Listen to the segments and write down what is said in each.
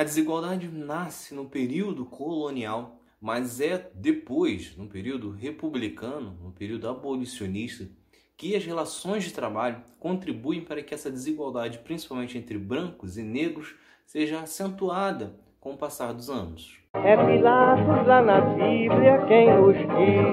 A desigualdade nasce no período colonial, mas é depois, no período republicano, no período abolicionista, que as relações de trabalho contribuem para que essa desigualdade, principalmente entre brancos e negros, seja acentuada com o passar dos anos. É Pilatos lá na Bíblia quem nos diz,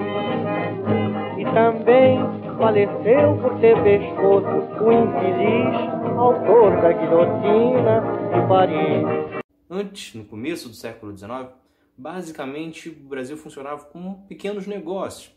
e também faleceu por ter pescoço o infeliz autor da guilhotina de Paris. Antes, no começo do século XIX, basicamente o Brasil funcionava com pequenos negócios,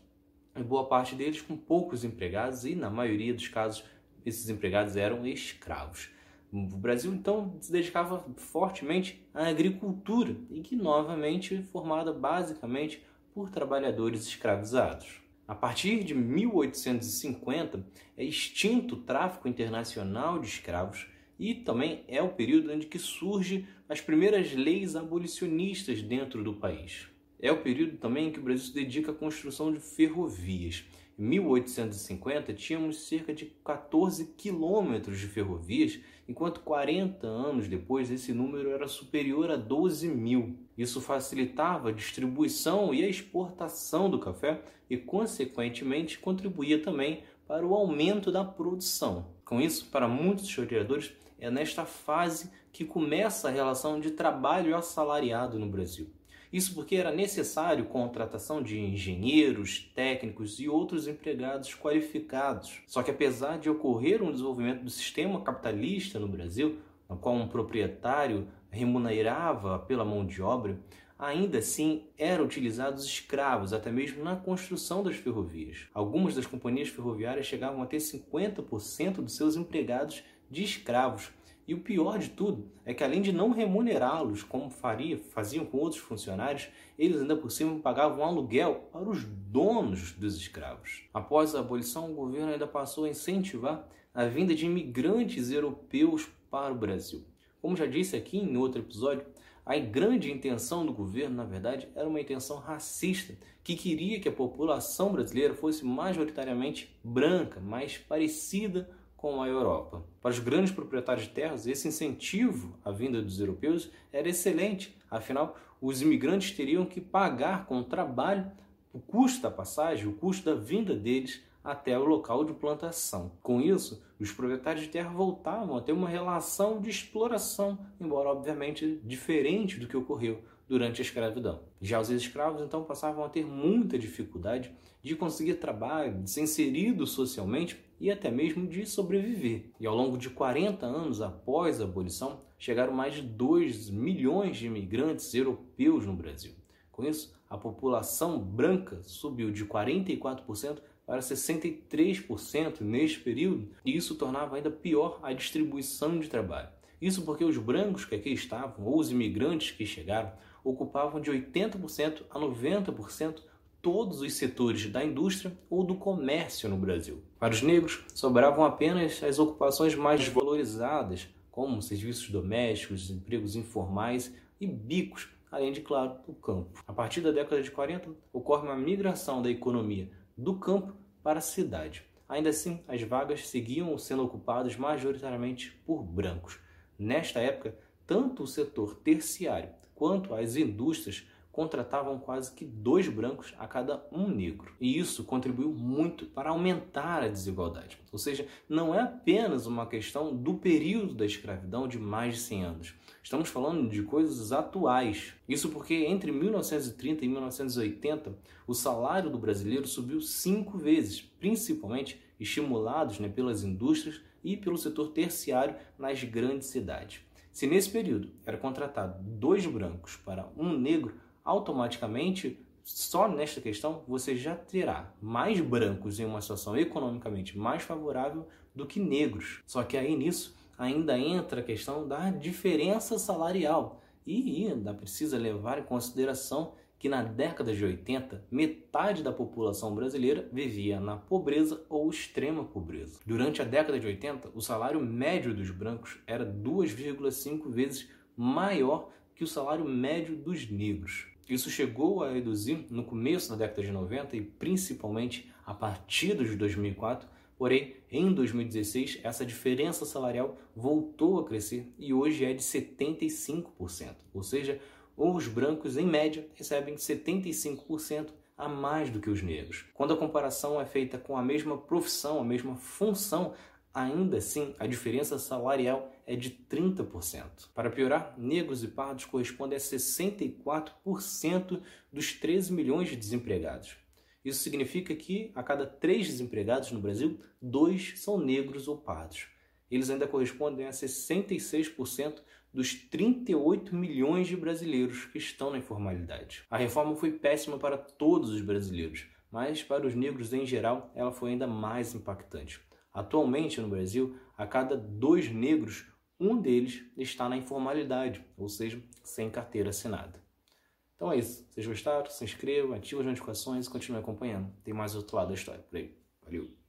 e boa parte deles com poucos empregados, e na maioria dos casos esses empregados eram escravos. O Brasil então se dedicava fortemente à agricultura e que novamente formada basicamente por trabalhadores escravizados. A partir de 1850 é extinto o tráfico internacional de escravos e também é o período onde que surge as primeiras leis abolicionistas dentro do país. É o período também em que o Brasil se dedica à construção de ferrovias. Em 1850, tínhamos cerca de 14 quilômetros de ferrovias, enquanto 40 anos depois esse número era superior a 12 mil. Isso facilitava a distribuição e a exportação do café e, consequentemente, contribuía também para o aumento da produção. Com isso, para muitos historiadores, é nesta fase que começa a relação de trabalho assalariado no Brasil. Isso porque era necessário contratação de engenheiros, técnicos e outros empregados qualificados. Só que apesar de ocorrer um desenvolvimento do sistema capitalista no Brasil, no qual um proprietário remunerava pela mão de obra, ainda assim eram utilizados escravos, até mesmo na construção das ferrovias. Algumas das companhias ferroviárias chegavam a ter 50% dos seus empregados de escravos, e o pior de tudo é que além de não remunerá-los como faria, faziam com outros funcionários, eles ainda por cima pagavam aluguel para os donos dos escravos. Após a abolição, o governo ainda passou a incentivar a vinda de imigrantes europeus para o Brasil. Como já disse aqui em outro episódio, a grande intenção do governo, na verdade, era uma intenção racista, que queria que a população brasileira fosse majoritariamente branca, mais parecida com a Europa. Para os grandes proprietários de terras, esse incentivo à vinda dos europeus era excelente, afinal, os imigrantes teriam que pagar com trabalho o custo da passagem, o custo da vinda deles até o local de plantação. Com isso, os proprietários de terra voltavam a ter uma relação de exploração, embora obviamente diferente do que ocorreu durante a escravidão. Já os escravos então passavam a ter muita dificuldade de conseguir trabalho, de ser inseridos socialmente e até mesmo de sobreviver. E ao longo de 40 anos após a abolição, chegaram mais de 2 milhões de imigrantes europeus no Brasil. Com isso, a população branca subiu de 44% para 63% neste período, e isso tornava ainda pior a distribuição de trabalho. Isso porque os brancos que aqui estavam, ou os imigrantes que chegaram, ocupavam de 80% a 90% todos os setores da indústria ou do comércio no Brasil. Para os negros, sobravam apenas as ocupações mais valorizadas, como serviços domésticos, empregos informais e bicos, além de, claro, o campo. A partir da década de 40, ocorre uma migração da economia do campo para a cidade. Ainda assim, as vagas seguiam sendo ocupadas majoritariamente por brancos. Nesta época, tanto o setor terciário quanto as indústrias contratavam quase que dois brancos a cada um negro. E isso contribuiu muito para aumentar a desigualdade. Ou seja, não é apenas uma questão do período da escravidão de mais de 100 anos. Estamos falando de coisas atuais. Isso porque entre 1930 e 1980 o salário do brasileiro subiu cinco vezes, principalmente estimulados né, pelas indústrias e pelo setor terciário nas grandes cidades. Se nesse período era contratado dois brancos para um negro, automaticamente, só nesta questão, você já terá mais brancos em uma situação economicamente mais favorável do que negros. Só que aí nisso ainda entra a questão da diferença salarial e ainda precisa levar em consideração que na década de 80, metade da população brasileira vivia na pobreza ou extrema pobreza. Durante a década de 80, o salário médio dos brancos era 2,5 vezes maior que o salário médio dos negros. Isso chegou a reduzir no começo da década de 90 e principalmente a partir de 2004 Porém, em 2016, essa diferença salarial voltou a crescer e hoje é de 75%. Ou seja, os brancos, em média, recebem 75% a mais do que os negros. Quando a comparação é feita com a mesma profissão, a mesma função, ainda assim a diferença salarial é de 30%. Para piorar, negros e pardos correspondem a 64% dos 13 milhões de desempregados. Isso significa que a cada três desempregados no Brasil, dois são negros ou pardos. Eles ainda correspondem a 66% dos 38 milhões de brasileiros que estão na informalidade. A reforma foi péssima para todos os brasileiros, mas para os negros em geral ela foi ainda mais impactante. Atualmente no Brasil, a cada dois negros, um deles está na informalidade, ou seja, sem carteira assinada. Então é isso. Vocês gostaram, se inscrevam, ativem as notificações e continuem acompanhando. Tem mais outro lado da história por aí. Valeu!